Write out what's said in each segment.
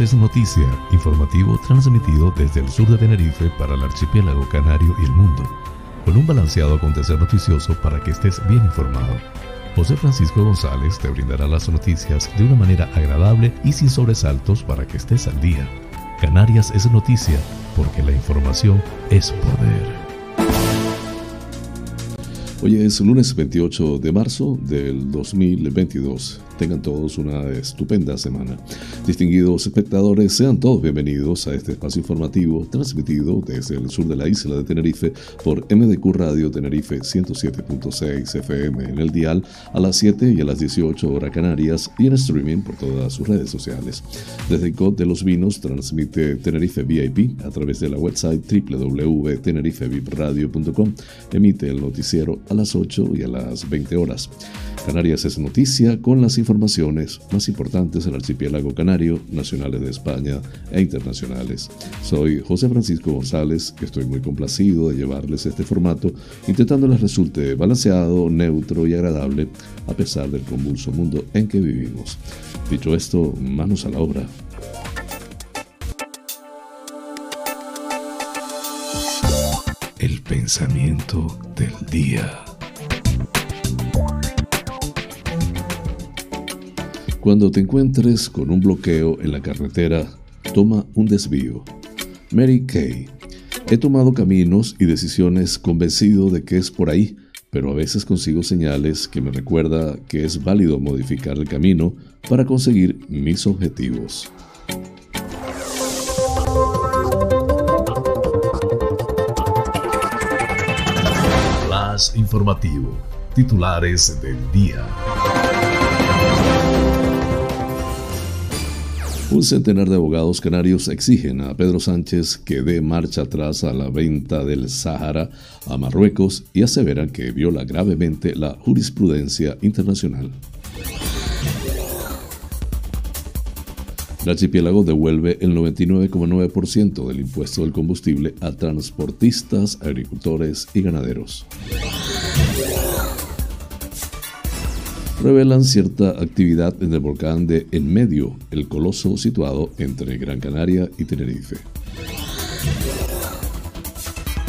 Es noticia, informativo transmitido desde el sur de Tenerife para el archipiélago canario y el mundo, con un balanceado acontecer noticioso para que estés bien informado. José Francisco González te brindará las noticias de una manera agradable y sin sobresaltos para que estés al día. Canarias es noticia porque la información es poder. Hoy es lunes 28 de marzo del 2022. Tengan todos una estupenda semana. Distinguidos espectadores, sean todos bienvenidos a este espacio informativo transmitido desde el sur de la isla de Tenerife por MDQ Radio Tenerife 107.6 FM en el dial a las 7 y a las 18 horas canarias y en streaming por todas sus redes sociales. Desde COD de los Vinos transmite Tenerife VIP a través de la website www.tenerifevipradio.com. Emite el noticiero a las 8 y a las 20 horas. Canarias es noticia con las informaciones más importantes del archipiélago canario, nacionales de España e internacionales. Soy José Francisco González, estoy muy complacido de llevarles este formato, intentando les resulte balanceado, neutro y agradable a pesar del convulso mundo en que vivimos. Dicho esto, manos a la obra. El pensamiento del día. Cuando te encuentres con un bloqueo en la carretera, toma un desvío. Mary Kay. He tomado caminos y decisiones convencido de que es por ahí, pero a veces consigo señales que me recuerda que es válido modificar el camino para conseguir mis objetivos. Flash informativo. Titulares del día. Un centenar de abogados canarios exigen a Pedro Sánchez que dé marcha atrás a la venta del Sahara a Marruecos y aseveran que viola gravemente la jurisprudencia internacional. El archipiélago devuelve el 99,9% del impuesto del combustible a transportistas, agricultores y ganaderos revelan cierta actividad en el volcán de En Medio, el coloso situado entre Gran Canaria y Tenerife.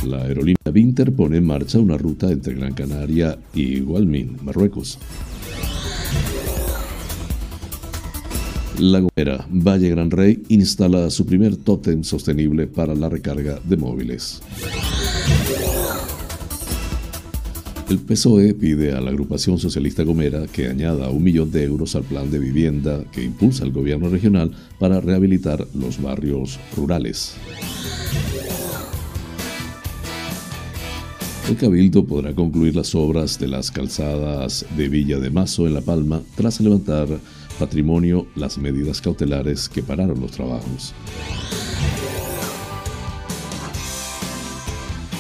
La aerolínea Vinter pone en marcha una ruta entre Gran Canaria y Gualmín, Marruecos. La Gomera, Valle Gran Rey, instala su primer tótem sostenible para la recarga de móviles. El PSOE pide a la agrupación socialista Gomera que añada un millón de euros al plan de vivienda que impulsa el gobierno regional para rehabilitar los barrios rurales. El Cabildo podrá concluir las obras de las calzadas de Villa de Mazo en La Palma tras levantar patrimonio las medidas cautelares que pararon los trabajos.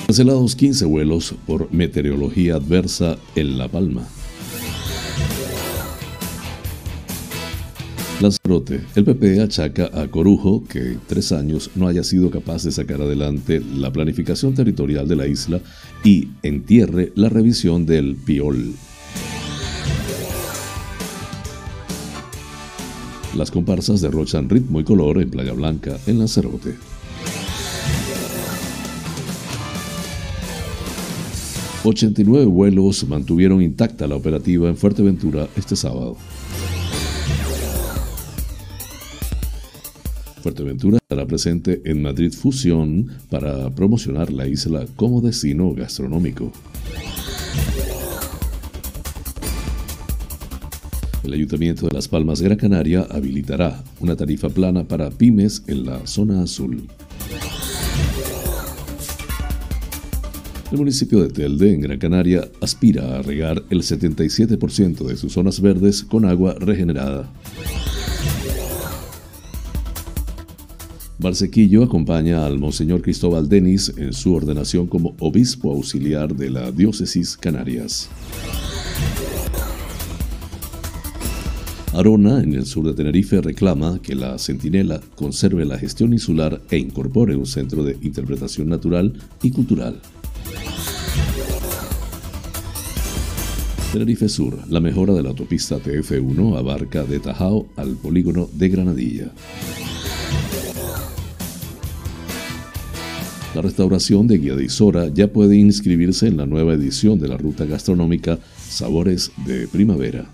Cancelados 15 vuelos por meteorología adversa en La Palma. Lanzarote. El PP achaca a Corujo que en tres años no haya sido capaz de sacar adelante la planificación territorial de la isla y entierre la revisión del PIOL. Las comparsas derrochan ritmo y color en Playa Blanca, en Lanzarote. 89 vuelos mantuvieron intacta la operativa en Fuerteventura este sábado. Fuerteventura estará presente en Madrid Fusión para promocionar la isla como destino gastronómico. El Ayuntamiento de Las Palmas Gran Canaria habilitará una tarifa plana para pymes en la zona azul. El municipio de Telde, en Gran Canaria, aspira a regar el 77% de sus zonas verdes con agua regenerada. Barsequillo acompaña al Monseñor Cristóbal Denis en su ordenación como obispo auxiliar de la diócesis Canarias. Arona, en el sur de Tenerife, reclama que la Centinela conserve la gestión insular e incorpore un centro de interpretación natural y cultural. Tenerife Sur, la mejora de la autopista TF1 abarca de Tajao al polígono de Granadilla. La restauración de Guía de Isora ya puede inscribirse en la nueva edición de la ruta gastronómica Sabores de Primavera.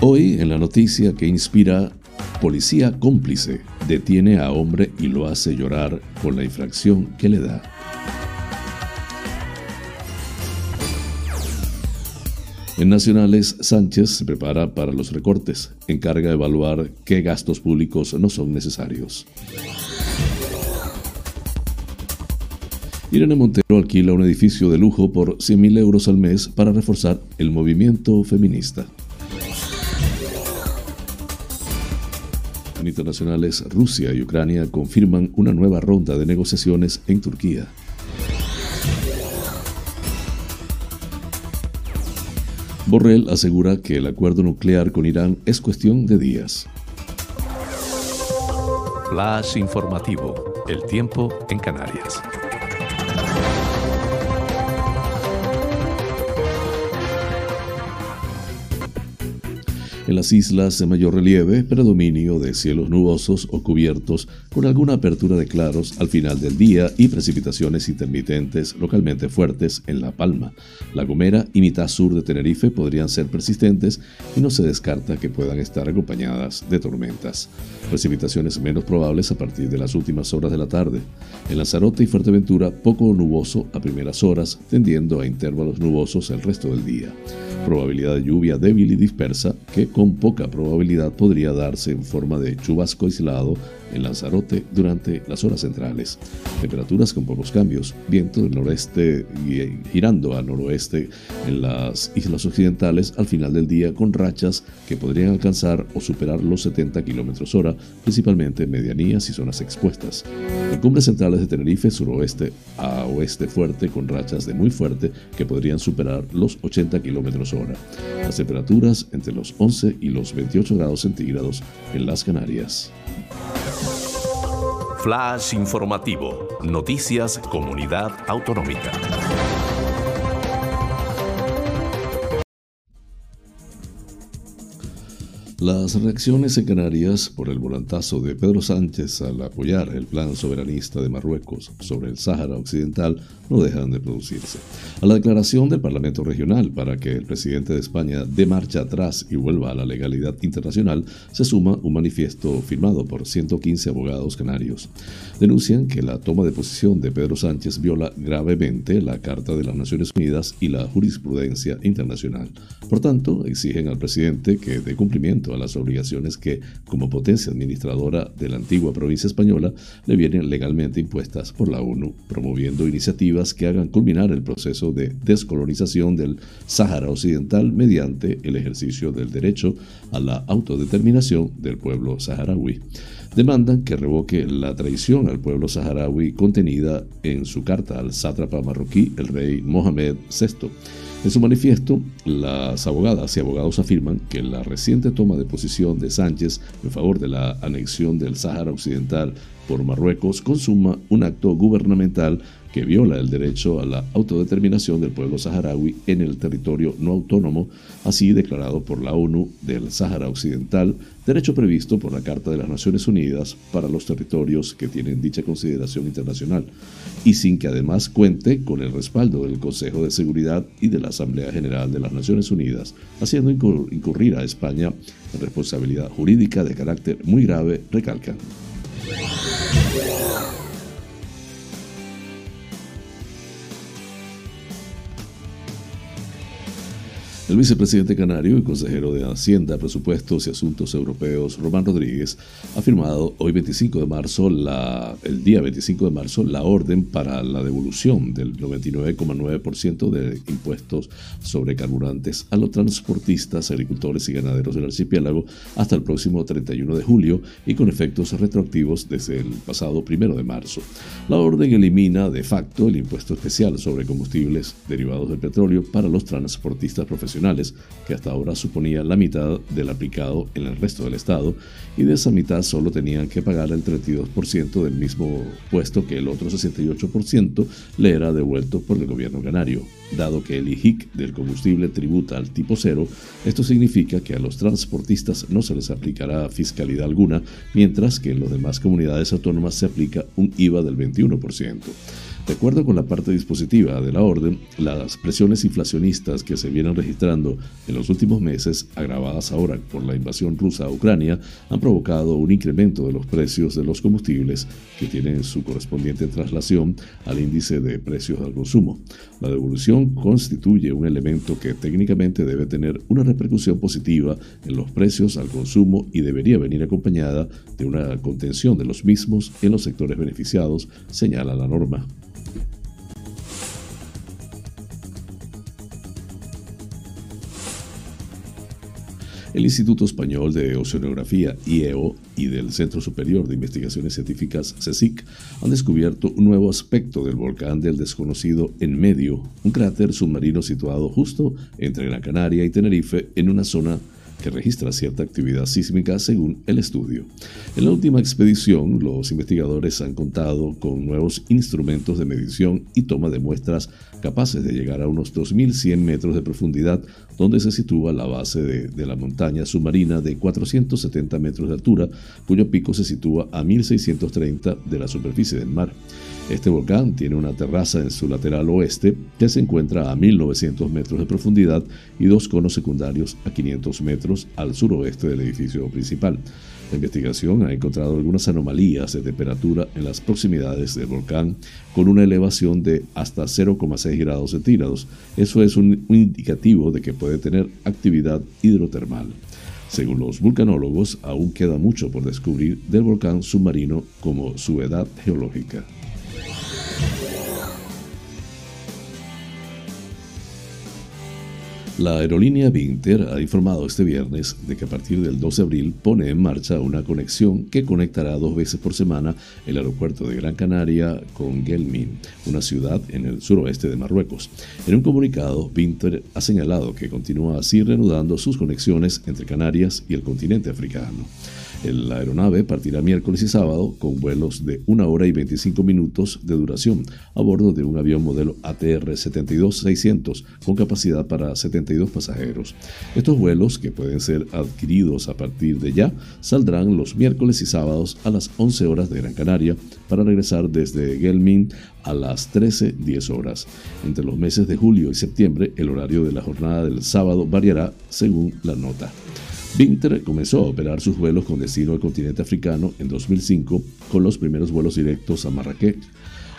Hoy en la noticia que inspira Policía Cómplice, detiene a hombre y lo hace llorar por la infracción que le da. En Nacionales, Sánchez se prepara para los recortes, encarga evaluar qué gastos públicos no son necesarios. Irene Montero alquila un edificio de lujo por 100.000 euros al mes para reforzar el movimiento feminista. Internacionales, Rusia y Ucrania confirman una nueva ronda de negociaciones en Turquía. Borrell asegura que el acuerdo nuclear con Irán es cuestión de días. Flash informativo. El tiempo en Canarias. En las islas de mayor relieve, predominio de cielos nubosos o cubiertos con alguna apertura de claros al final del día y precipitaciones intermitentes localmente fuertes en La Palma. La Gomera y mitad sur de Tenerife podrían ser persistentes y no se descarta que puedan estar acompañadas de tormentas. Precipitaciones menos probables a partir de las últimas horas de la tarde. En Lanzarote y Fuerteventura, poco nuboso a primeras horas, tendiendo a intervalos nubosos el resto del día probabilidad de lluvia débil y dispersa que con poca probabilidad podría darse en forma de chubasco aislado en Lanzarote durante las horas centrales. Temperaturas con pocos cambios, viento del noreste y girando al noroeste en las islas occidentales al final del día con rachas que podrían alcanzar o superar los 70 km hora, principalmente en medianías y zonas expuestas. En cumbres centrales de Tenerife, suroeste a oeste fuerte con rachas de muy fuerte que podrían superar los 80 km hora. Las temperaturas entre los 11 y los 28 grados centígrados en las Canarias. Flash informativo. Noticias Comunidad Autonómica. Las reacciones en Canarias por el volantazo de Pedro Sánchez al apoyar el plan soberanista de Marruecos sobre el Sáhara Occidental no dejan de producirse. A la declaración del Parlamento Regional para que el presidente de España dé marcha atrás y vuelva a la legalidad internacional se suma un manifiesto firmado por 115 abogados canarios. Denuncian que la toma de posición de Pedro Sánchez viola gravemente la Carta de las Naciones Unidas y la jurisprudencia internacional. Por tanto, exigen al presidente que dé cumplimiento a las obligaciones que, como potencia administradora de la antigua provincia española, le vienen legalmente impuestas por la ONU, promoviendo iniciativas que hagan culminar el proceso de descolonización del Sáhara Occidental mediante el ejercicio del derecho a la autodeterminación del pueblo saharaui. Demandan que revoque la traición al pueblo saharaui contenida en su carta al sátrapa marroquí, el rey Mohamed VI en su manifiesto, las abogadas y abogados afirman que la reciente toma de posición de Sánchez en favor de la anexión del Sáhara Occidental por Marruecos consuma un acto gubernamental que viola el derecho a la autodeterminación del pueblo saharaui en el territorio no autónomo, así declarado por la ONU del Sáhara Occidental, derecho previsto por la Carta de las Naciones Unidas para los territorios que tienen dicha consideración internacional, y sin que además cuente con el respaldo del Consejo de Seguridad y de la Asamblea General de las Naciones Unidas, haciendo incurrir a España en responsabilidad jurídica de carácter muy grave, recalcan. Wow. El vicepresidente canario y consejero de Hacienda, Presupuestos y Asuntos Europeos, Román Rodríguez, ha firmado hoy 25 de marzo, la, el día 25 de marzo, la orden para la devolución del 99,9% de impuestos sobre carburantes a los transportistas, agricultores y ganaderos del archipiélago hasta el próximo 31 de julio y con efectos retroactivos desde el pasado 1 de marzo. La orden elimina de facto el impuesto especial sobre combustibles derivados del petróleo para los transportistas profesionales nacionales, que hasta ahora suponía la mitad del aplicado en el resto del estado, y de esa mitad solo tenían que pagar el 32% del mismo puesto que el otro 68% le era devuelto por el gobierno canario. Dado que el IJIC del combustible tributa al tipo cero, esto significa que a los transportistas no se les aplicará fiscalidad alguna, mientras que en las demás comunidades autónomas se aplica un IVA del 21%. De acuerdo con la parte dispositiva de la orden, las presiones inflacionistas que se vienen registrando en los últimos meses, agravadas ahora por la invasión rusa a Ucrania, han provocado un incremento de los precios de los combustibles que tienen su correspondiente traslación al índice de precios al consumo. La devolución constituye un elemento que técnicamente debe tener una repercusión positiva en los precios al consumo y debería venir acompañada de una contención de los mismos en los sectores beneficiados, señala la norma. El Instituto Español de Oceanografía, IEO, y del Centro Superior de Investigaciones Científicas, CSIC, han descubierto un nuevo aspecto del volcán del desconocido en medio, un cráter submarino situado justo entre Gran Canaria y Tenerife en una zona que registra cierta actividad sísmica según el estudio. En la última expedición, los investigadores han contado con nuevos instrumentos de medición y toma de muestras capaces de llegar a unos 2.100 metros de profundidad, donde se sitúa la base de, la montaña submarina de 470 metros de altura, cuyo pico se sitúa a 1.630 de la superficie del mar. Este volcán tiene una terraza en su lateral oeste que se encuentra a 1900 metros de profundidad y dos conos secundarios a 500 metros al suroeste del edificio principal. La investigación ha encontrado algunas anomalías de temperatura en las proximidades del volcán con una elevación de hasta 0,6 grados centígrados. Eso es un, indicativo de que puede tener actividad hidrotermal. Según los vulcanólogos, aún queda mucho por descubrir del volcán submarino como su edad geológica. La aerolínea Vinter ha informado este viernes de que a partir del 2 de abril pone en marcha una conexión que conectará dos veces por semana el aeropuerto de Gran Canaria con Gelmin, una ciudad en el suroeste de Marruecos. En un comunicado, Vinter ha señalado que continúa así reanudando sus conexiones entre Canarias y el continente africano. La aeronave partirá miércoles y sábado con vuelos de 1 hora y 25 minutos de duración a bordo de un avión modelo ATR 72600 con capacidad para 72 pasajeros. Estos vuelos, que pueden ser adquiridos a partir de ya, saldrán los miércoles y sábados a las 11 horas de Gran Canaria para regresar desde Gelmin a las 13.10 horas. Entre los meses de julio y septiembre, el horario de la jornada del sábado variará según la nota. Vinter comenzó a operar sus vuelos con destino al continente africano en 2005 con los primeros vuelos directos a Marrakech.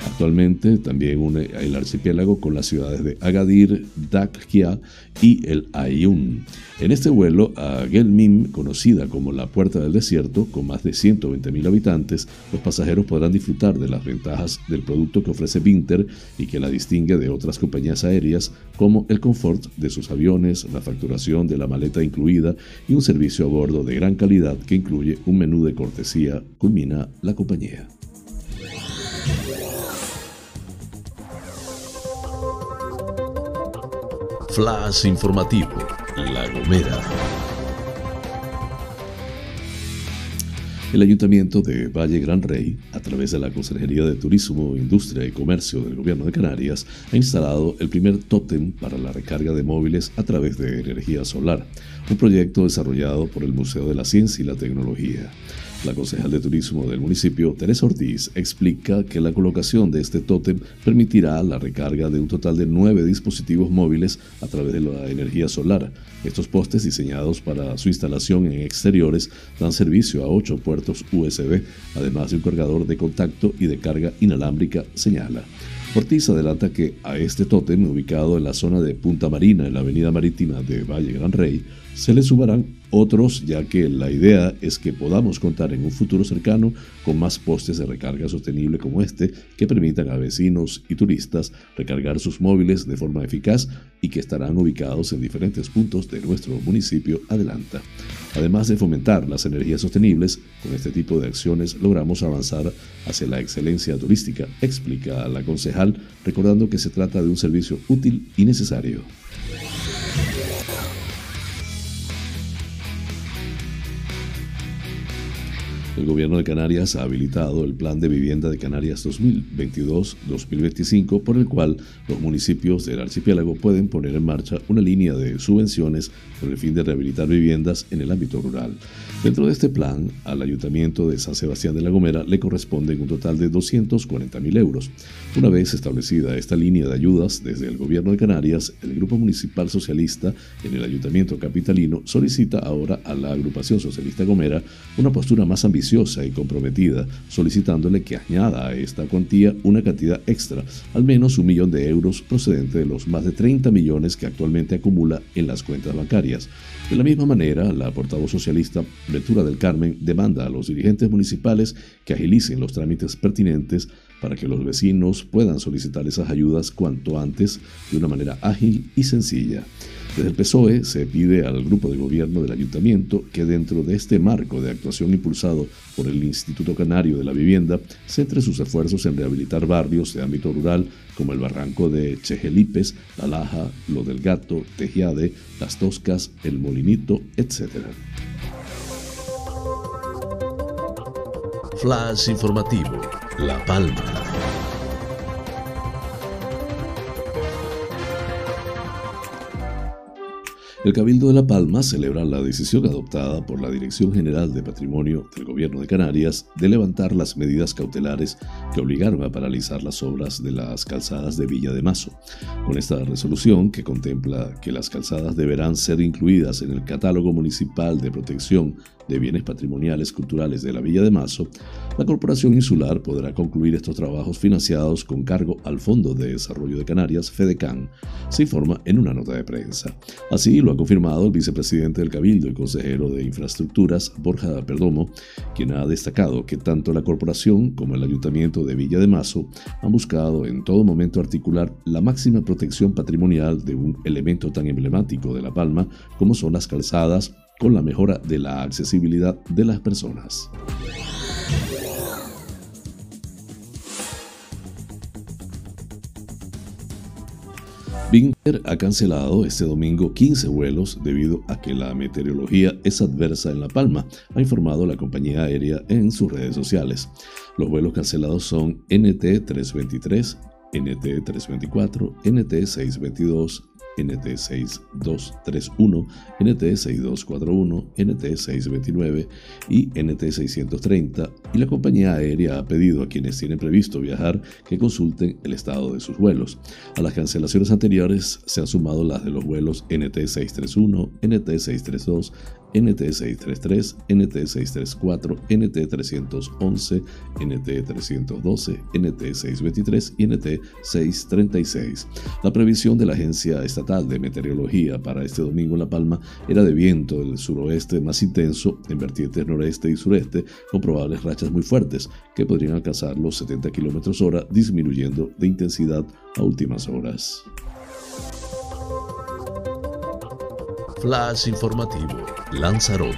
Actualmente también une el archipiélago con las ciudades de Agadir, Dakkia y el Aaiún. En este vuelo a Gelmim, conocida como la Puerta del Desierto, con más de 120.000 habitantes, los pasajeros podrán disfrutar de las ventajas del producto que ofrece Vinter y que la distingue de otras compañías aéreas, como el confort de sus aviones, la facturación de la maleta incluida y un servicio a bordo de gran calidad que incluye un menú de cortesía, culmina la compañía. Flash informativo, La Gomera. El Ayuntamiento de Valle Gran Rey, a través de la Consejería de Turismo, Industria y Comercio del Gobierno de Canarias, ha instalado el primer tótem para la recarga de móviles a través de energía solar, un proyecto desarrollado por el Museo de la Ciencia y la Tecnología. La concejal de turismo del municipio, Teresa Ortiz, explica que la colocación de este tótem permitirá la recarga de un total de nueve dispositivos móviles a través de la energía solar. Estos postes diseñados para su instalación en exteriores dan servicio a ocho puertos USB, además de un cargador de contacto y de carga inalámbrica, señala. Ortiz adelanta que a este tótem, ubicado en la zona de Punta Marina, en la avenida marítima de Valle Gran Rey, se le sumarán otros, ya que la idea es que podamos contar en un futuro cercano con más postes de recarga sostenible como este que permitan a vecinos y turistas recargar sus móviles de forma eficaz y que estarán ubicados en diferentes puntos de nuestro municipio, adelanta. Además de fomentar las energías sostenibles, con este tipo de acciones logramos avanzar hacia la excelencia turística, explica la concejal, recordando que se trata de un servicio útil y necesario. El gobierno de Canarias ha habilitado el Plan de Vivienda de Canarias 2022-2025, por el cual los municipios del archipiélago pueden poner en marcha una línea de subvenciones con el fin de rehabilitar viviendas en el ámbito rural. Dentro de este plan, al Ayuntamiento de San Sebastián de la Gomera le corresponden un total de 240.000 euros. Una vez establecida esta línea de ayudas desde el gobierno de Canarias, el Grupo Municipal Socialista en el Ayuntamiento Capitalino solicita ahora a la Agrupación Socialista Gomera una postura más ambiciosa y comprometida, solicitándole que añada a esta cuantía una cantidad extra, al menos un millón de euros procedente de los más de 30 millones que actualmente acumula en las cuentas bancarias. De la misma manera, la portavoz socialista Ventura del Carmen demanda a los dirigentes municipales que agilicen los trámites pertinentes para que los vecinos puedan solicitar esas ayudas cuanto antes de una manera ágil y sencilla. Desde el PSOE se pide al grupo de gobierno del ayuntamiento que dentro de este marco de actuación impulsado por el Instituto Canario de la Vivienda, centre sus esfuerzos en rehabilitar barrios de ámbito rural como el barranco de Chejelipes, La Laja, Lo del Gato, Tejiade, Las Toscas, El Molinito, etc. Flash informativo, La Palma. El Cabildo de La Palma celebra la decisión adoptada por la Dirección General de Patrimonio del Gobierno de Canarias de levantar las medidas cautelares que obligaron a paralizar las obras de las calzadas de Villa de Mazo. Con esta resolución, que contempla que las calzadas deberán ser incluidas en el catálogo municipal de protección de bienes patrimoniales culturales de la Villa de Mazo, la Corporación Insular podrá concluir estos trabajos financiados con cargo al Fondo de Desarrollo de Canarias, FEDECAN, se informa en una nota de prensa. Así lo ha confirmado el vicepresidente del Cabildo y consejero de Infraestructuras, Borja Perdomo, quien ha destacado que tanto la Corporación como el Ayuntamiento de Villa de Mazo han buscado en todo momento articular la máxima protección patrimonial de un elemento tan emblemático de La Palma como son las calzadas con la mejora de la accesibilidad de las personas. Binter ha cancelado este domingo 15 vuelos debido a que la meteorología es adversa en La Palma, ha informado la compañía aérea en sus redes sociales. Los vuelos cancelados son NT 323, NT 324, NT 622, NT6231, NT6241, NT629 y NT630 y la compañía aérea ha pedido a quienes tienen previsto viajar que consulten el estado de sus vuelos. A las cancelaciones anteriores se han sumado las de los vuelos NT631, NT632, NT633, NT634, NT311, NT312, NT623 y NT636. La previsión de la Agencia Estatal de Meteorología para este domingo en La Palma era de viento del suroeste más intenso en vertientes noreste y sureste con probables rachas muy fuertes que podrían alcanzar los 70 km hora disminuyendo de intensidad a últimas horas. Flash informativo, Lanzarote.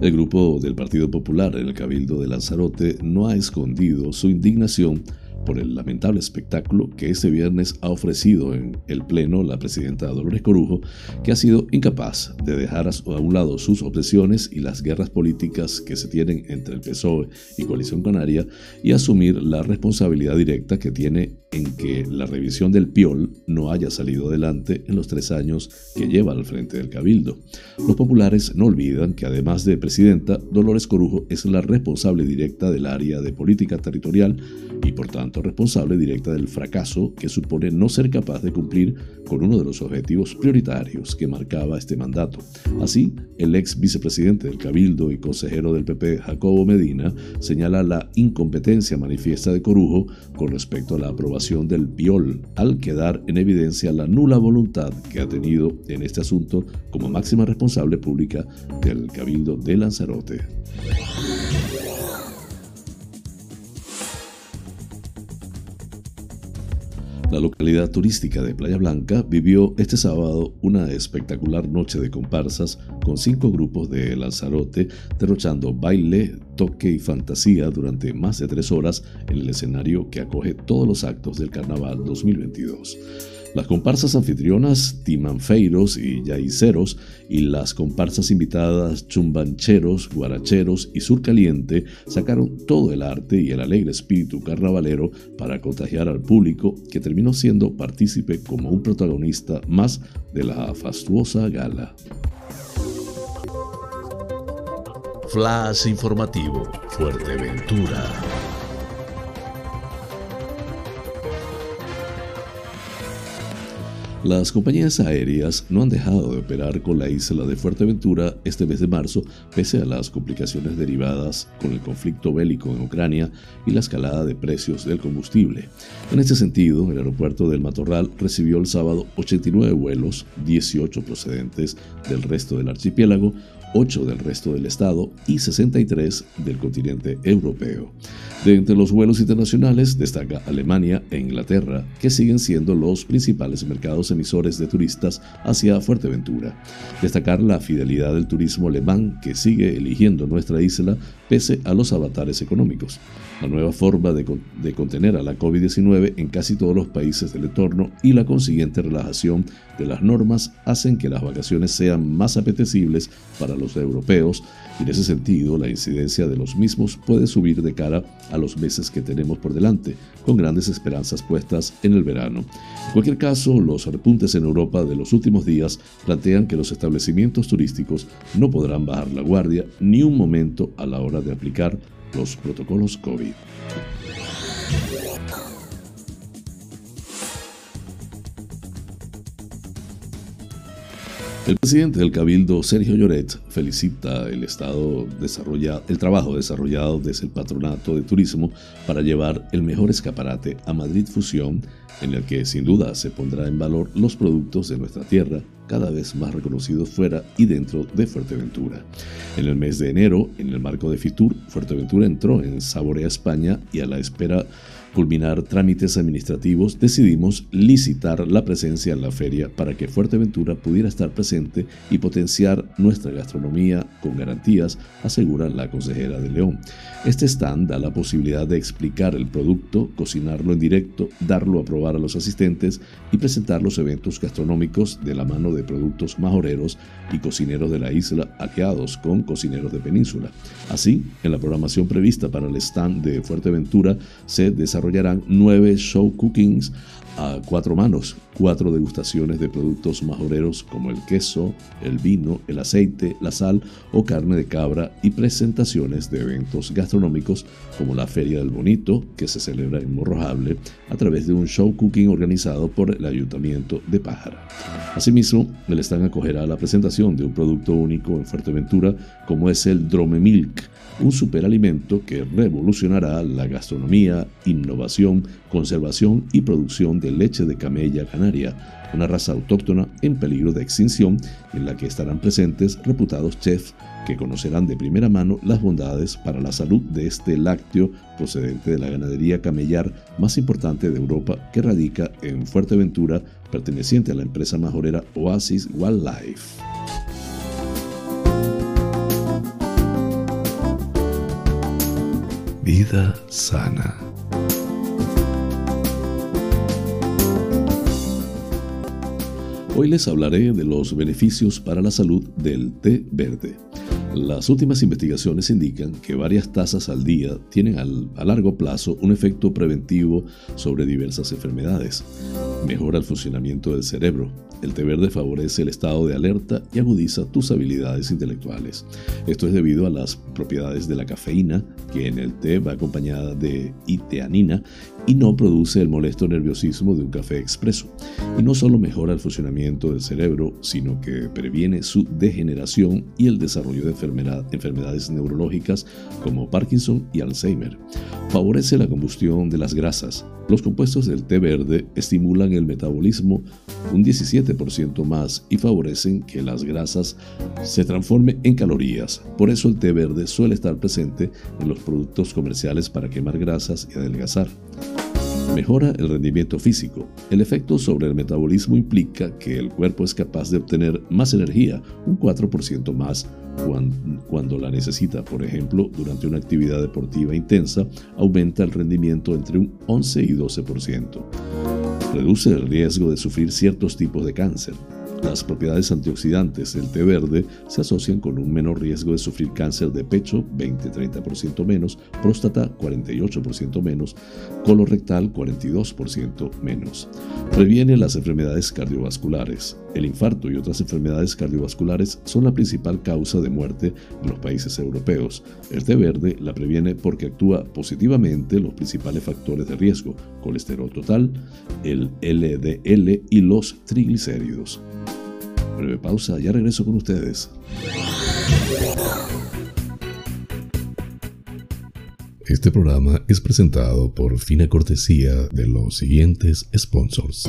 El grupo del Partido Popular en el Cabildo de Lanzarote no ha escondido su indignación por el lamentable espectáculo que este viernes ha ofrecido en el Pleno la presidenta Dolores Corujo, que ha sido incapaz de dejar a un lado sus obsesiones y las guerras políticas que se tienen entre el PSOE y Coalición Canaria y asumir la responsabilidad directa que tiene en que la revisión del PIOL no haya salido adelante en los tres años que lleva al frente del Cabildo. Los populares no olvidan que además de presidenta, Dolores Corujo es la responsable directa del área de política territorial y por tanto responsable directa del fracaso que supone no ser capaz de cumplir con uno de los objetivos prioritarios que marcaba este mandato. Así, el ex vicepresidente del Cabildo y consejero del PP, Jacobo Medina, señala la incompetencia manifiesta de Corujo con respecto a la aprobación del PIOL, al quedar en evidencia la nula voluntad que ha tenido en este asunto como máxima responsable pública del Cabildo de Lanzarote. La localidad turística de Playa Blanca vivió este sábado una espectacular noche de comparsas con cinco grupos de Lanzarote derrochando baile, toque y fantasía durante más de tres horas en el escenario que acoge todos los actos del Carnaval 2022. Las comparsas anfitrionas Timanfeiros y Yaiceros y las comparsas invitadas Chumbancheros, Guaracheros y Surcaliente sacaron todo el arte y el alegre espíritu carnavalero para contagiar al público que terminó siendo partícipe como un protagonista más de la fastuosa gala. Flash informativo, Fuerteventura. Las compañías aéreas no han dejado de operar con la isla de Fuerteventura este mes de marzo, pese a las complicaciones derivadas con el conflicto bélico en Ucrania y la escalada de precios del combustible. En este sentido, el aeropuerto del Matorral recibió el sábado 89 vuelos, 18 procedentes del resto del archipiélago, 8 del resto del estado y 63 del continente europeo. De entre los vuelos internacionales destaca Alemania e Inglaterra, que siguen siendo los principales mercados emisores de turistas hacia Fuerteventura. Destacar la fidelidad del turismo alemán que sigue eligiendo nuestra isla pese a los avatares económicos. La nueva forma de, contener a la COVID-19 en casi todos los países del entorno y la consiguiente relajación las normas hacen que las vacaciones sean más apetecibles para los europeos y en ese sentido la incidencia de los mismos puede subir de cara a los meses que tenemos por delante, con grandes esperanzas puestas en el verano. En cualquier caso, los repuntes en Europa de los últimos días plantean que los establecimientos turísticos no podrán bajar la guardia ni un momento a la hora de aplicar los protocolos COVID. El presidente del Cabildo, Sergio Lloret, felicita el, estado el trabajo desarrollado desde el Patronato de Turismo para llevar el mejor escaparate a Madrid Fusión, en el que sin duda se pondrá en valor los productos de nuestra tierra, cada vez más reconocidos fuera y dentro de Fuerteventura. En el mes de enero, en el marco de Fitur, Fuerteventura entró en Saborea España y a la espera culminar trámites administrativos, decidimos licitar la presencia en la feria para que Fuerteventura pudiera estar presente y potenciar nuestra gastronomía con garantías, asegura la consejera de León. Este stand da la posibilidad de explicar el producto, cocinarlo en directo, darlo a probar a los asistentes y presentar los eventos gastronómicos de la mano de productos majoreros y cocineros de la isla aliados con cocineros de península. Así, en la programación prevista para el stand de Fuerteventura se desarrolla desarrollarán nueve show cookings a cuatro manos, cuatro degustaciones de productos majoreros como el queso, el vino, el aceite, la sal o carne de cabra y presentaciones de eventos gastronómicos como la Feria del Bonito, que se celebra en Morrojable a través de un show cooking organizado por el Ayuntamiento de Pájara. Asimismo, el stand acogerá la presentación de un producto único en Fuerteventura como es el Drome Milk, un superalimento que revolucionará la gastronomía, innovación, conservación y producción de leche de camella canaria, una raza autóctona en peligro de extinción en la que estarán presentes reputados chefs que conocerán de primera mano las bondades para la salud de este lácteo procedente de la ganadería camellar más importante de Europa que radica en Fuerteventura, perteneciente a la empresa majorera Oasis Wildlife. Vida sana. Hoy les hablaré de los beneficios para la salud del té verde. Las últimas investigaciones indican que varias tazas al día tienen a largo plazo un efecto preventivo sobre diversas enfermedades. Mejora el funcionamiento del cerebro. El té verde favorece el estado de alerta y agudiza tus habilidades intelectuales. Esto es debido a las propiedades de la cafeína, que en el té va acompañada de iteanina y no produce el molesto nerviosismo de un café expreso. Y no solo mejora el funcionamiento del cerebro, sino que previene su degeneración y el desarrollo de enfermedades neurológicas como Parkinson y Alzheimer. Favorece la combustión de las grasas. Los compuestos del té verde estimulan el metabolismo un 17% más y favorecen que las grasas se transformen en calorías. Por eso el té verde suele estar presente en los productos comerciales para quemar grasas y adelgazar. Mejora el rendimiento físico. El efecto sobre el metabolismo implica que el cuerpo es capaz de obtener más energía, un 4% más cuando, la necesita. Por ejemplo, durante una actividad deportiva intensa, aumenta el rendimiento entre un 11 y 12%. Reduce el riesgo de sufrir ciertos tipos de cáncer. Las propiedades antioxidantes del té verde se asocian con un menor riesgo de sufrir cáncer de pecho, 20-30% menos, próstata, 48% menos, colorectal, 42% menos. Previene las enfermedades cardiovasculares. El infarto y otras enfermedades cardiovasculares son la principal causa de muerte en los países europeos. El té verde la previene porque actúa positivamente los principales factores de riesgo, colesterol total, el LDL y los triglicéridos. Breve pausa, ya regreso con ustedes. Este programa es presentado por fina cortesía de los siguientes sponsors.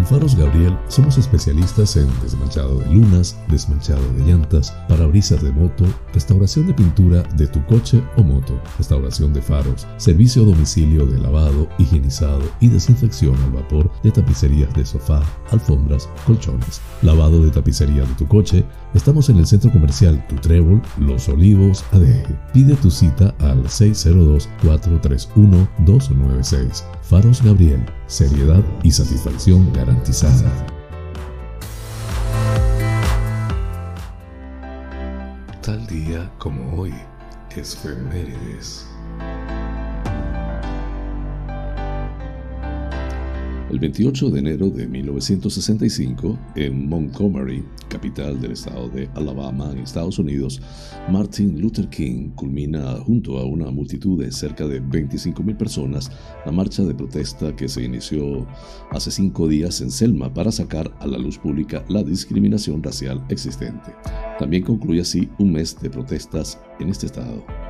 En Faros Gabriel somos especialistas en desmanchado de lunas, desmanchado de llantas, parabrisas de moto, restauración de pintura de tu coche o moto, restauración de faros, servicio a domicilio de lavado, higienizado y desinfección al vapor de tapicerías de sofá, alfombras, colchones, lavado de tapicería de tu coche. Estamos en el centro comercial Tu Trébol, Los Olivos, ADG. Pide tu cita al 602-431-296. Faros Gabriel, seriedad y satisfacción garantizada. Tal día como hoy, es Femérides. El 28 de enero de 1965, en Montgomery, capital del estado de Alabama, en Estados Unidos, Martin Luther King culmina junto a una multitud de cerca de 25.000 personas la marcha de protesta que se inició hace cinco días en Selma para sacar a la luz pública la discriminación racial existente. También concluye así un mes de protestas en este estado.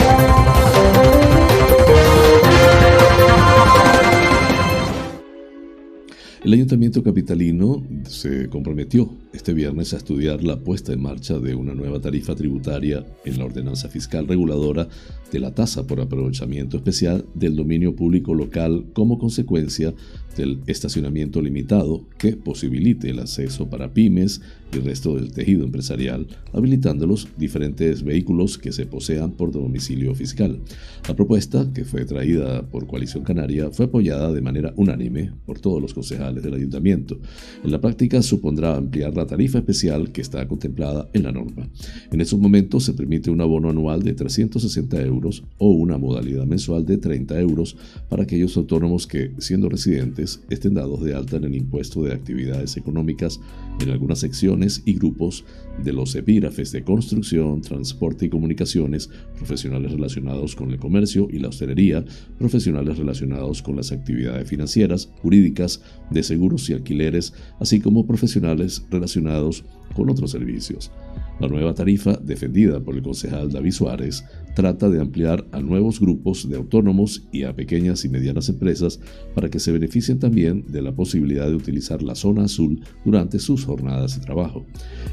El ayuntamiento capitalino se comprometió este viernes a estudiar la puesta en marcha de una nueva tarifa tributaria en la ordenanza fiscal reguladora de la tasa por aprovechamiento especial del dominio público local como consecuencia del estacionamiento limitado que posibilite el acceso para pymes y el resto del tejido empresarial, habilitando los diferentes vehículos que se posean por domicilio fiscal. La propuesta, que fue traída por Coalición Canaria, fue apoyada de manera unánime por todos los concejales del ayuntamiento. En la práctica supondrá ampliar la tarifa especial que está contemplada en la norma. En esos momentos se permite un abono anual de 360 euros o una modalidad mensual de 30 euros para aquellos autónomos que, siendo residentes, estén dados de alta en el impuesto de actividades económicas en algunas secciones y grupos de los epígrafes de construcción, transporte y comunicaciones, profesionales relacionados con el comercio y la hostelería, profesionales relacionados con las actividades financieras, jurídicas, de seguros y alquileres, así como profesionales relacionados con otros servicios. La nueva tarifa, defendida por el concejal David Suárez, trata de ampliar a nuevos grupos de autónomos y a pequeñas y medianas empresas para que se beneficien también de la posibilidad de utilizar la zona azul durante sus jornadas de trabajo.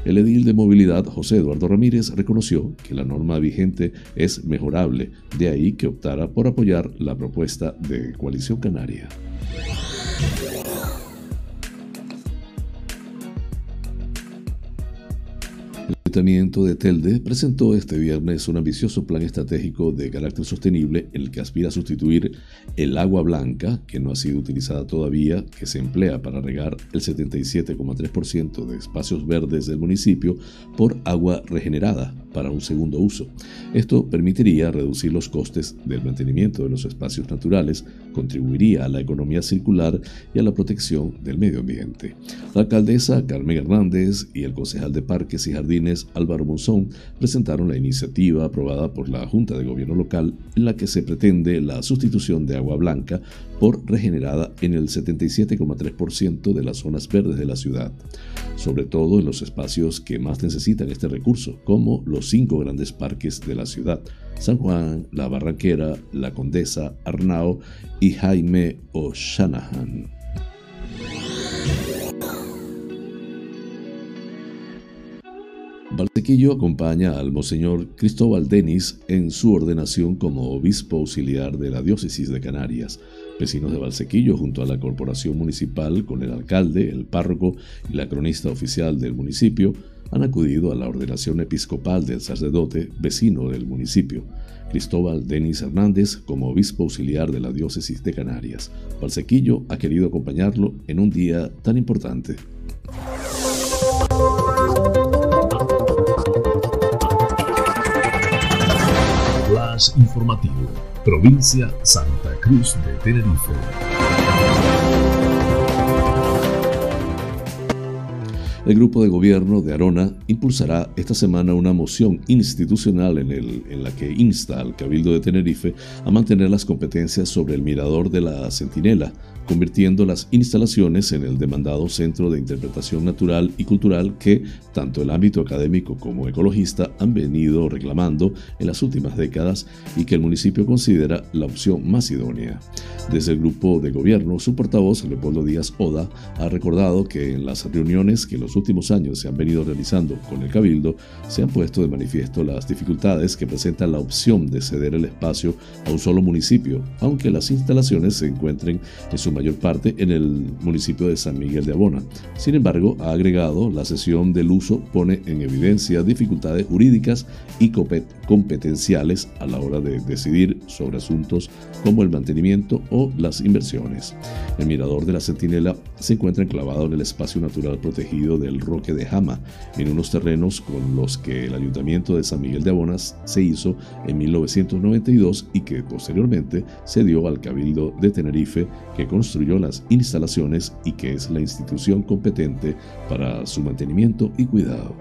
El edil de movilidad José Eduardo Ramírez reconoció que la norma vigente es mejorable, de ahí que optara por apoyar la propuesta de Coalición Canaria. Ayuntamiento de Telde presentó este viernes un ambicioso plan estratégico de carácter sostenible en el que aspira a sustituir el agua blanca, que no ha sido utilizada todavía, que se emplea para regar el 77,3% de espacios verdes del municipio, por agua regenerada para un segundo uso. Esto permitiría reducir los costes del mantenimiento de los espacios naturales, contribuiría a la economía circular y a la protección del medio ambiente. La alcaldesa Carmen Hernández y el concejal de Parques y Jardines Álvaro Monzón presentaron la iniciativa aprobada por la Junta de Gobierno Local en la que se pretende la sustitución de agua blanca por regenerada en el 77,3% de las zonas verdes de la ciudad, sobre todo en los espacios que más necesitan este recurso, como los cinco grandes parques de la ciudad, San Juan, La Barranquera, La Condesa, Arnao y Jaime O'Shanahan. Valsequillo acompaña al Monseñor Cristóbal Denis en su ordenación como obispo auxiliar de la diócesis de Canarias. Vecinos de Valsequillo, junto a la corporación municipal, con el alcalde, el párroco y la cronista oficial del municipio, han acudido a la ordenación episcopal del sacerdote vecino del municipio, Cristóbal Denis Hernández, como obispo auxiliar de la diócesis de Canarias. Valsequillo ha querido acompañarlo en un día tan importante. informativo, provincia Santa Cruz de Tenerife. El grupo de gobierno de Arona impulsará esta semana una moción institucional en, la que insta al Cabildo de Tenerife a mantener las competencias sobre el mirador de la Centinela, convirtiendo las instalaciones en el demandado centro de interpretación natural y cultural que tanto el ámbito académico como ecologista han venido reclamando en las últimas décadas y que el municipio considera la opción más idónea. Desde el grupo de gobierno, su portavoz, Leopoldo Díaz Oda, ha recordado que en las reuniones que los últimos años se han venido realizando con el Cabildo, se han puesto de manifiesto las dificultades que presenta la opción de ceder el espacio a un solo municipio, aunque las instalaciones se encuentren en su mayor parte en el municipio de San Miguel de Abona. Sin embargo, ha agregado, la sesión del uso pone en evidencia dificultades jurídicas y competenciales a la hora de decidir sobre asuntos como el mantenimiento o las inversiones. El mirador de la Centinela se encuentra enclavado en el espacio natural protegido del Roque de Jama, en unos terrenos con los que el Ayuntamiento de San Miguel de Abonas se hizo en 1992 y que posteriormente se dio al Cabildo de Tenerife que construyó las instalaciones y que es la institución competente para su mantenimiento y cuidado.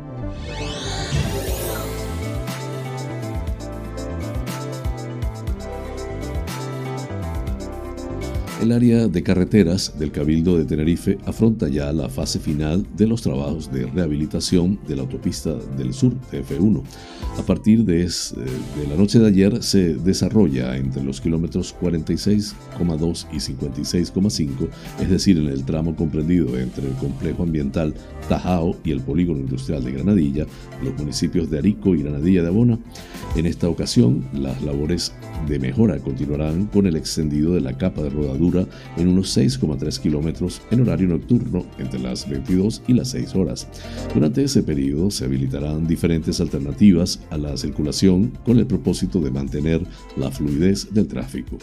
El área de carreteras del Cabildo de Tenerife afronta ya la fase final de los trabajos de rehabilitación de la autopista del sur, F1. A partir de, de, la noche de ayer se desarrolla entre los kilómetros 46,2 y 56,5, es decir, en el tramo comprendido entre el complejo ambiental Tajao y el polígono industrial de Granadilla, los municipios de Arico y Granadilla de Abona. En esta ocasión, las labores de mejora continuarán con el extendido de la capa de rodadura en unos 6,3 kilómetros en horario nocturno entre las 22 y las 6 horas. Durante ese periodo se habilitarán diferentes alternativas a la circulación con el propósito de mantener la fluidez del tráfico.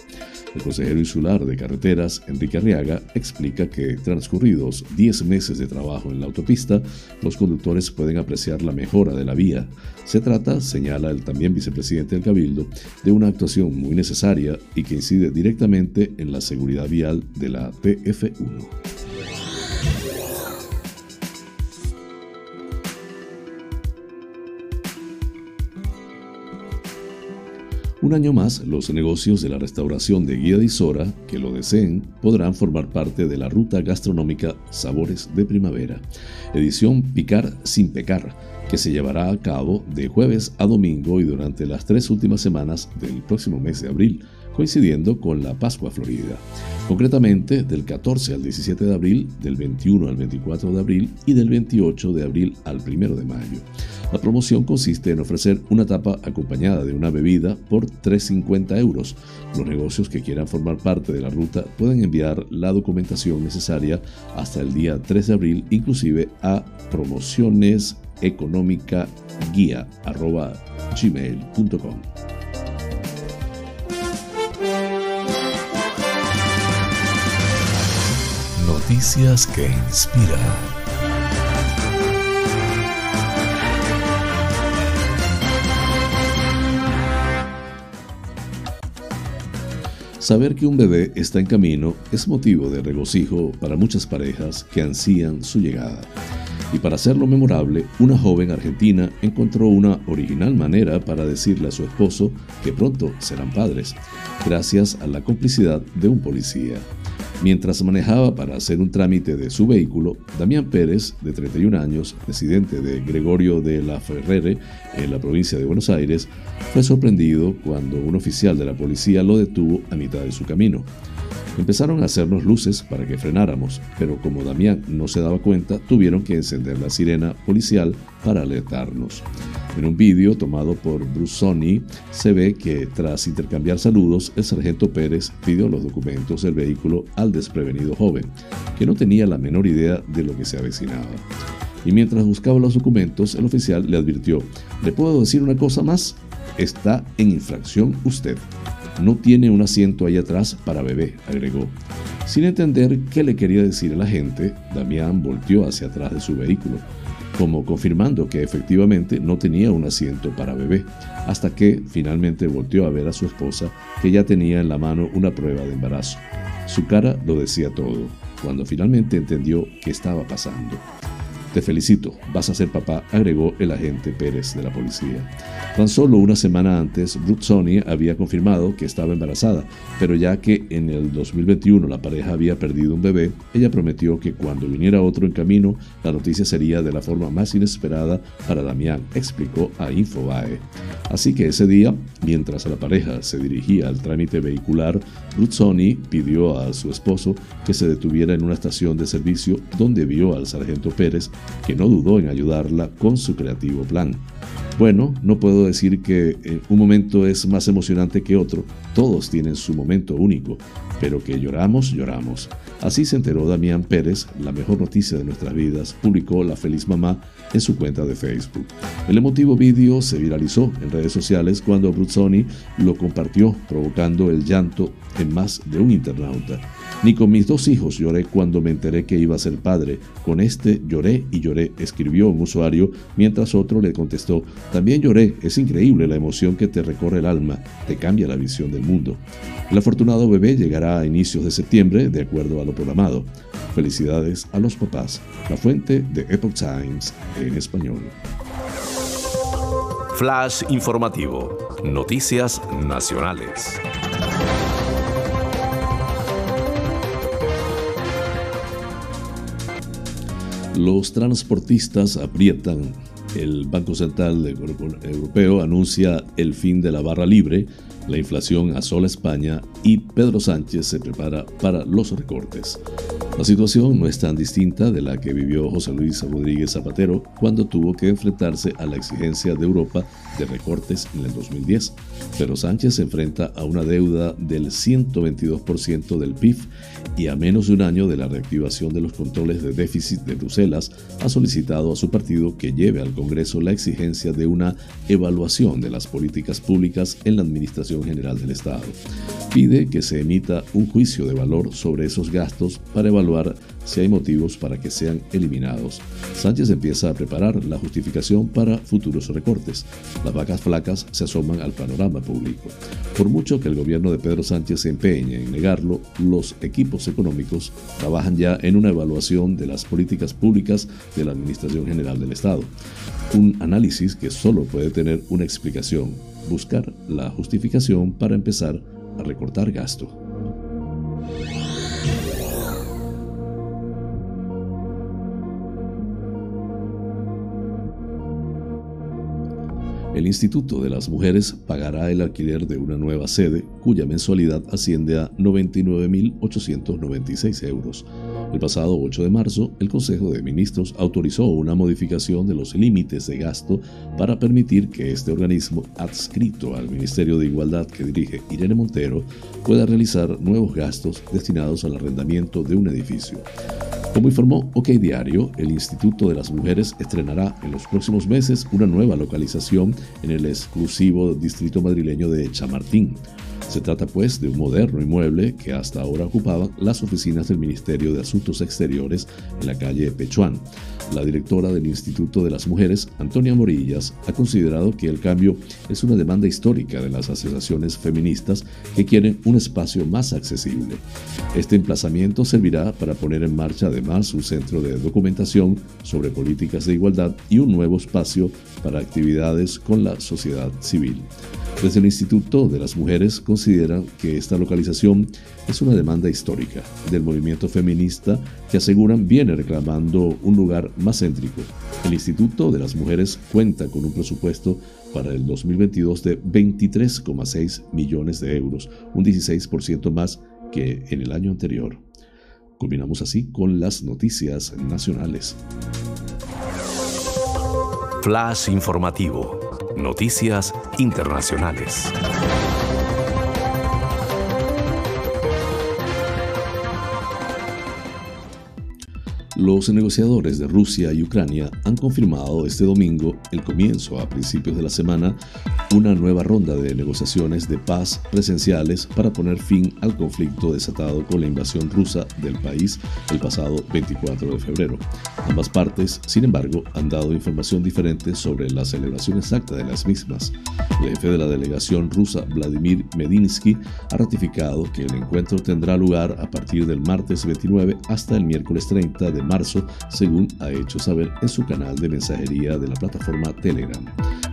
El consejero insular de carreteras, Enrique Arriaga, explica que transcurridos 10 meses de trabajo en la autopista, los conductores pueden apreciar la mejora de la vía. Se trata, señala el también vicepresidente del Cabildo, de una actuación muy necesaria y que incide directamente en la seguridad vial de la TF1. Un año más, los negocios de la restauración de Guía de Isora, que lo deseen, podrán formar parte de la ruta gastronómica Sabores de Primavera, edición Picar sin Pecar, que se llevará a cabo de jueves a domingo y durante las tres últimas semanas del próximo mes de abril, coincidiendo con la Pascua Florida. Concretamente, del 14 al 17 de abril, del 21 al 24 de abril y del 28 de abril al 1 de mayo. La promoción consiste en ofrecer una tapa acompañada de una bebida por 3,50 euros. Los negocios que quieran formar parte de la ruta pueden enviar la documentación necesaria hasta el día 3 de abril, inclusive a promocioneseconómicaguía.gmail.com. Noticias que inspiran. Saber que un bebé está en camino es motivo de regocijo para muchas parejas que ansían su llegada. Y para hacerlo memorable, una joven argentina encontró una original manera para decirle a su esposo que pronto serán padres, gracias a la complicidad de un policía. Mientras manejaba para hacer un trámite de su vehículo, Damián Pérez, de 31 años, residente de Gregorio de la Ferrere, en la provincia de Buenos Aires, fue sorprendido cuando un oficial de la policía lo detuvo a mitad de su camino. Empezaron a hacernos luces para que frenáramos, pero como Damián no se daba cuenta, tuvieron que encender la sirena policial para alertarnos. En un vídeo tomado por Bruce Sony, se ve que tras intercambiar saludos, el sargento Pérez pidió los documentos del vehículo al desprevenido joven, que no tenía la menor idea de lo que se avecinaba. Y mientras buscaba los documentos, el oficial le advirtió, ¿le puedo decir una cosa más? Está en infracción usted. No tiene un asiento ahí atrás para bebé, agregó. Sin entender qué le quería decir a la gente, Damián volteó hacia atrás de su vehículo, como confirmando que efectivamente no tenía un asiento para bebé, hasta que finalmente volteó a ver a su esposa, que ya tenía en la mano una prueba de embarazo. Su cara lo decía todo, cuando finalmente entendió qué estaba pasando. Te felicito, vas a ser papá, agregó el agente Pérez de la policía. Tan solo una semana antes, Ruth Sony había confirmado que estaba embarazada, pero ya que en el 2021 la pareja había perdido un bebé, ella prometió que cuando viniera otro en camino, la noticia sería de la forma más inesperada para Damián, explicó a Infobae. Así que ese día, mientras la pareja se dirigía al trámite vehicular, Ruth Sony pidió a su esposo que se detuviera en una estación de servicio donde vio al sargento Pérez, que no dudó en ayudarla con su creativo plan. Bueno, no puedo decir que eh, un momento es más emocionante que otro, todos tienen su momento único, pero que lloramos, lloramos. Así se enteró Damián Pérez, la mejor noticia de nuestras vidas, publicó la feliz mamá en su cuenta de Facebook. El emotivo vídeo se viralizó en redes sociales cuando Bruzzoni lo compartió, provocando el llanto en más de un internauta. Ni con mis dos hijos lloré cuando me enteré que iba a ser padre. Con este lloré y lloré, escribió un usuario, mientras otro le contestó, también lloré, es increíble la emoción que te recorre el alma, te cambia la visión del mundo. El afortunado bebé llegará a inicios de septiembre, de acuerdo a lo programado. Felicidades a los papás. La fuente de Epoch Times en español. Flash informativo. Noticias nacionales. Los transportistas aprietan. El Banco Central Europeo anuncia el fin de la barra libre la inflación asola España y Pedro Sánchez se prepara para los recortes. La situación no es tan distinta de la que vivió José Luis Rodríguez Zapatero cuando tuvo que enfrentarse a la exigencia de Europa de recortes en el 2010. Pero Sánchez se enfrenta a una deuda del 122% del PIB y a menos de un año de la reactivación de los controles de déficit de Bruselas, ha solicitado a su partido que lleve al Congreso la exigencia de una evaluación de las políticas públicas en la Administración General del Estado. Pide que se emita un juicio de valor sobre esos gastos para evaluar si hay motivos para que sean eliminados. Sánchez empieza a preparar la justificación para futuros recortes. Las vacas flacas se asoman al panorama público. Por mucho que el gobierno de Pedro Sánchez se empeñe en negarlo, los equipos económicos trabajan ya en una evaluación de las políticas públicas de la Administración General del Estado. Un análisis que solo puede tener una explicación, buscar la justificación para empezar a recortar gasto. El Instituto de las Mujeres pagará el alquiler de una nueva sede cuya mensualidad asciende a 99.896 euros. El pasado 8 de marzo, el Consejo de Ministros autorizó una modificación de los límites de gasto para permitir que este organismo adscrito al Ministerio de Igualdad que dirige Irene Montero pueda realizar nuevos gastos destinados al arrendamiento de un edificio. Como informó OK Diario, el Instituto de las Mujeres estrenará en los próximos meses una nueva localización en el exclusivo distrito madrileño de Chamartín. Se trata pues de un moderno inmueble que hasta ahora ocupaba las oficinas del Ministerio de Asuntos Exteriores en la calle Pechuán. La directora del Instituto de las Mujeres, Antonia Morillas, ha considerado que el cambio es una demanda histórica de las asociaciones feministas que quieren un espacio más accesible. Este emplazamiento servirá para poner en marcha además un centro de documentación sobre políticas de igualdad y un nuevo espacio para actividades con la sociedad civil. Desde el Instituto de las Mujeres consideran que esta localización es una demanda histórica del movimiento feminista que aseguran viene reclamando un lugar más céntrico. El Instituto de las Mujeres cuenta con un presupuesto para el 2022 de 23,6 millones de euros, un 16% más que en el año anterior. Culminamos así con las noticias nacionales. Flash informativo Noticias Internacionales. Los negociadores de Rusia y Ucrania han confirmado este domingo el comienzo a principios de la semana una nueva ronda de negociaciones de paz presenciales para poner fin al conflicto desatado con la invasión rusa del país el pasado 24 de febrero. Ambas partes, sin embargo, han dado información diferente sobre la celebración exacta de las mismas. El jefe de la delegación rusa, Vladimir Medinsky, ha ratificado que el encuentro tendrá lugar a partir del martes 29 hasta el miércoles 30 de marzo, según ha hecho saber en su canal de mensajería de la plataforma Telegram.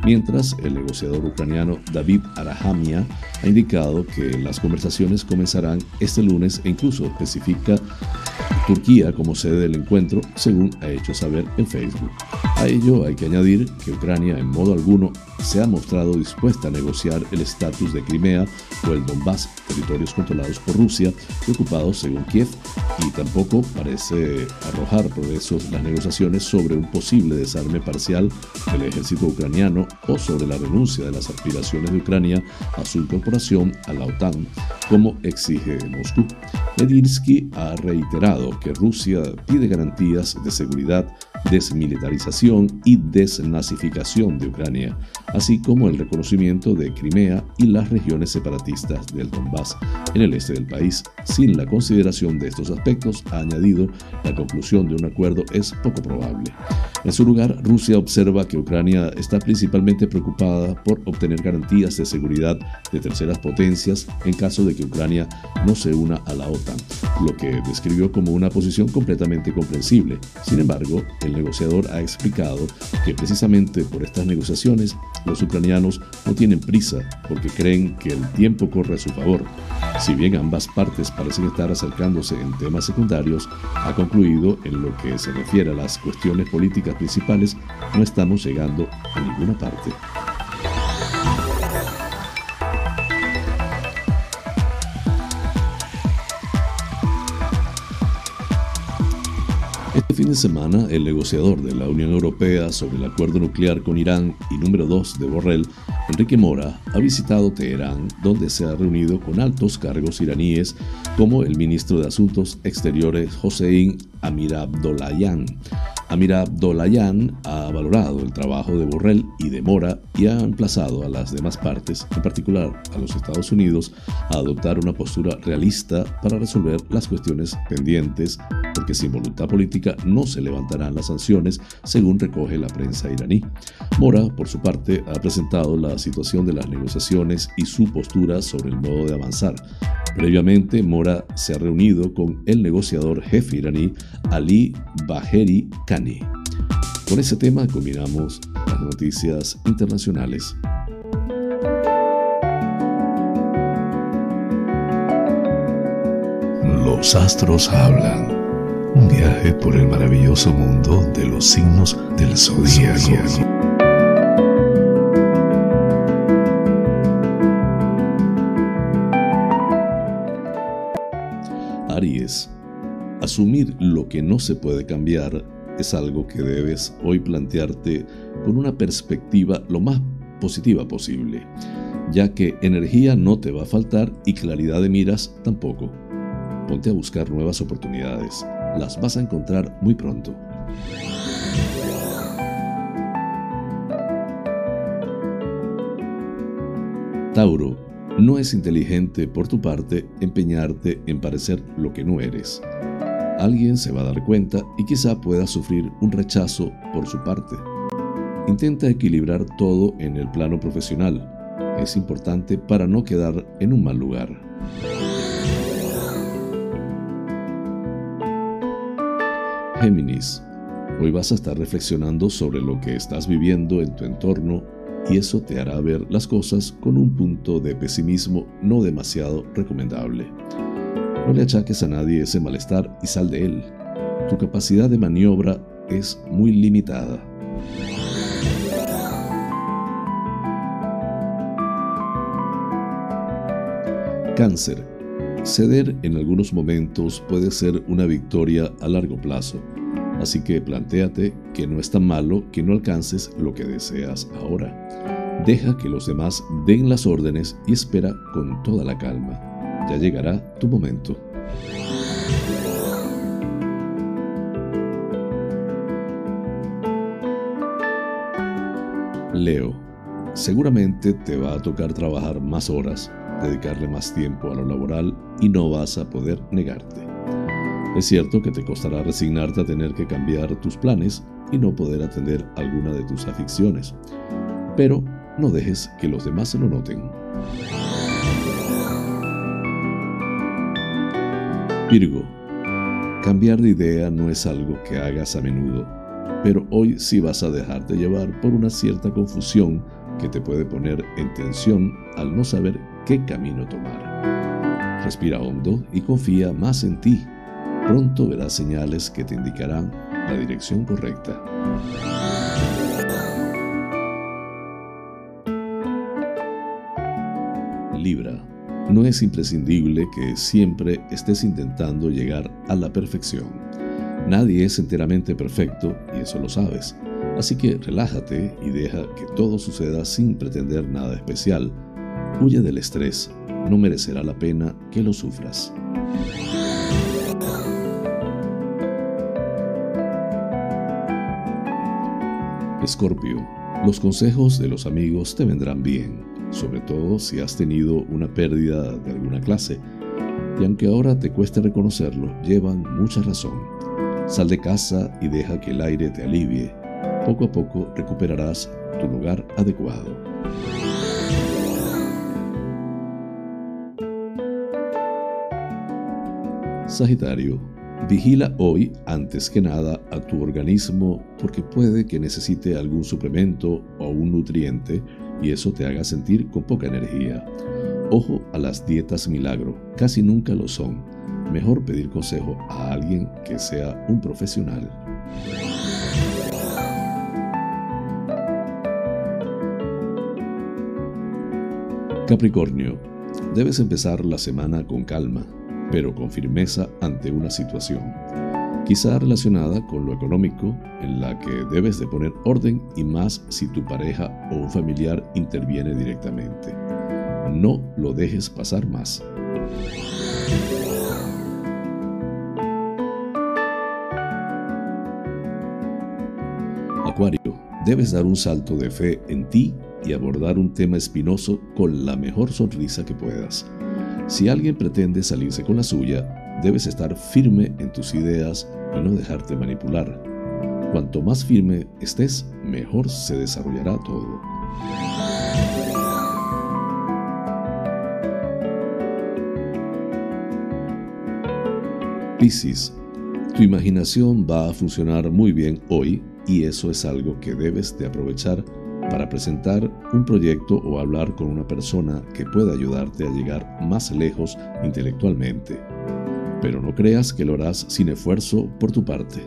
Mientras, el negociador ucraniano David Arahamia ha indicado que las conversaciones comenzarán este lunes e incluso especifica Turquía como sede del encuentro, según ha hecho saber en Facebook. A ello hay que añadir que Ucrania en modo alguno se ha mostrado dispuesta a negociar el estatus de Crimea o el Donbass, territorios controlados por Rusia y ocupados según Kiev, y tampoco parece arrojar progresos las negociaciones sobre un posible desarme parcial del ejército ucraniano o sobre la renuncia de las aspiraciones de Ucrania a su incorporación a la OTAN, como exige Moscú. Medinsky ha reiterado que Rusia pide garantías de seguridad, desmilitarización y desnazificación de Ucrania, así como el reconocimiento de Crimea y las regiones separatistas del Donbass en el este del país. Sin la consideración de estos aspectos, ha añadido, la conclusión de un acuerdo es poco probable. En su lugar, Rusia observa que Ucrania está principalmente preocupada por obtener garantías de seguridad de terceras potencias en caso de que Ucrania no se una a la OTAN, lo que describió como una posición completamente comprensible. Sin embargo, el negociador ha explicado que precisamente por estas negociaciones Los ucranianos no tienen prisa porque creen que el tiempo corre a su favor. Si bien ambas partes parecen estar acercándose en temas secundarios, ha concluido en lo que se refiere a las cuestiones políticas principales, no estamos llegando a ninguna parte. Este fin de semana, el negociador de la Unión Europea sobre el acuerdo nuclear con Irán y número 2 de Borrell, Enrique Mora, ha visitado Teherán, donde se ha reunido con altos cargos iraníes como el ministro de Asuntos Exteriores Hossein Amirabdollahian, Amir Abdollahian ha valorado el trabajo de Borrell y de Mora y ha emplazado a las demás partes, en particular a los Estados Unidos, a adoptar una postura realista para resolver las cuestiones pendientes, porque sin voluntad política no se levantarán las sanciones, según recoge la prensa iraní. Mora, por su parte, ha presentado la situación de las negociaciones y su postura sobre el modo de avanzar. Previamente, Mora se ha reunido con el negociador jefe iraní Ali Baheri Con ese tema combinamos las noticias internacionales. Los astros hablan. Un viaje por el maravilloso mundo de los signos del zodíaco. Aries. Asumir lo que no se puede cambiar es algo que debes hoy plantearte con una perspectiva lo más positiva posible, ya que energía no te va a faltar y claridad de miras tampoco. Ponte a buscar nuevas oportunidades, las vas a encontrar muy pronto. Tauro, no es inteligente por tu parte empeñarte en parecer lo que no eres alguien se va a dar cuenta y quizá pueda sufrir un rechazo por su parte. Intenta equilibrar todo en el plano profesional. Es importante para no quedar en un mal lugar. Géminis, hoy vas a estar reflexionando sobre lo que estás viviendo en tu entorno y eso te hará ver las cosas con un punto de pesimismo no demasiado recomendable. No le achaques a nadie ese malestar y sal de él. Tu capacidad de maniobra es muy limitada. Cáncer. Ceder en algunos momentos puede ser una victoria a largo plazo, así que plantéate que no es tan malo que no alcances lo que deseas ahora. Deja que los demás den las órdenes y espera con toda la calma ya llegará tu momento. Leo, seguramente te va a tocar trabajar más horas, dedicarle más tiempo a lo laboral y no vas a poder negarte. Es cierto que te costará resignarte a tener que cambiar tus planes y no poder atender alguna de tus aficiones, pero no dejes que los demás se lo noten. Virgo, cambiar de idea no es algo que hagas a menudo, pero hoy sí vas a dejarte llevar por una cierta confusión que te puede poner en tensión al no saber qué camino tomar. Respira hondo y confía más en ti. Pronto verás señales que te indicarán la dirección correcta. Libra no es imprescindible que siempre estés intentando llegar a la perfección. Nadie es enteramente perfecto y eso lo sabes. Así que relájate y deja que todo suceda sin pretender nada especial. Huye del estrés, no merecerá la pena que lo sufras. Escorpio, los consejos de los amigos te vendrán bien sobre todo si has tenido una pérdida de alguna clase. Y aunque ahora te cueste reconocerlo, llevan mucha razón. Sal de casa y deja que el aire te alivie. Poco a poco recuperarás tu lugar adecuado. Sagitario, Vigila hoy, antes que nada, a tu organismo porque puede que necesite algún suplemento o un nutriente y eso te haga sentir con poca energía. Ojo a las dietas milagro, casi nunca lo son. Mejor pedir consejo a alguien que sea un profesional. Capricornio, debes empezar la semana con calma, pero con firmeza ante una situación, quizá relacionada con lo económico, en la que debes de poner orden y más si tu pareja o un familiar interviene directamente. No lo dejes pasar más. Acuario, debes dar un salto de fe en ti y abordar un tema espinoso con la mejor sonrisa que puedas. Si alguien pretende salirse con la suya, debes estar firme en tus ideas y no dejarte manipular. Cuanto más firme estés, mejor se desarrollará todo. Piscis, tu imaginación va a funcionar muy bien hoy y eso es algo que debes de aprovechar para presentar un proyecto o hablar con una persona que pueda ayudarte a llegar más lejos intelectualmente. Pero no creas que lo harás sin esfuerzo por tu parte.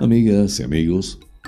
Amigas y amigos,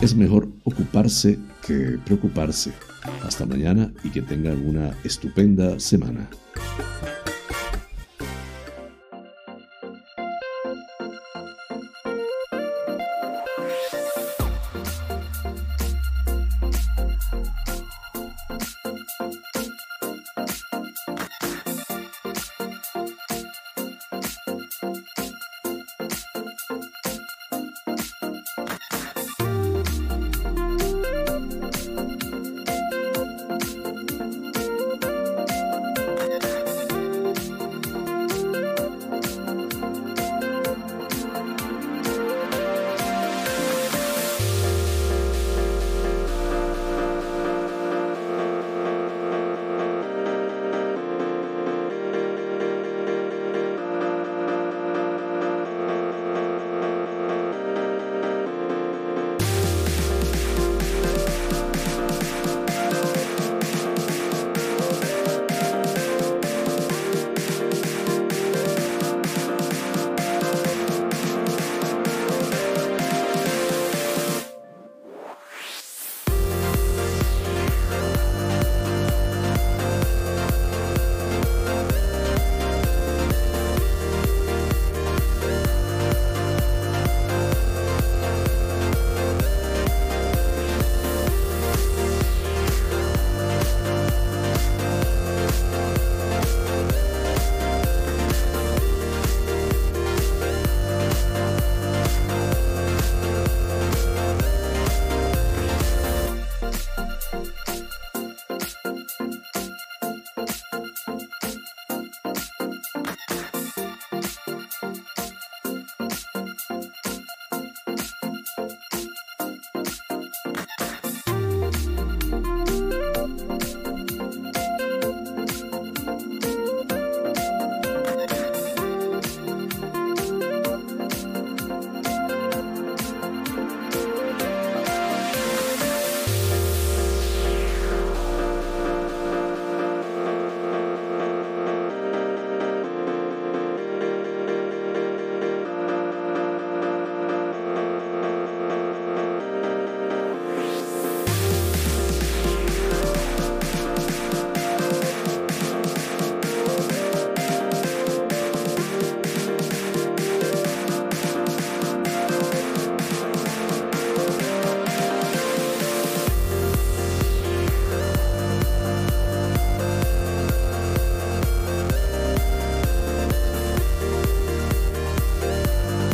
es mejor ocuparse que preocuparse. Hasta mañana y que tengan una estupenda semana.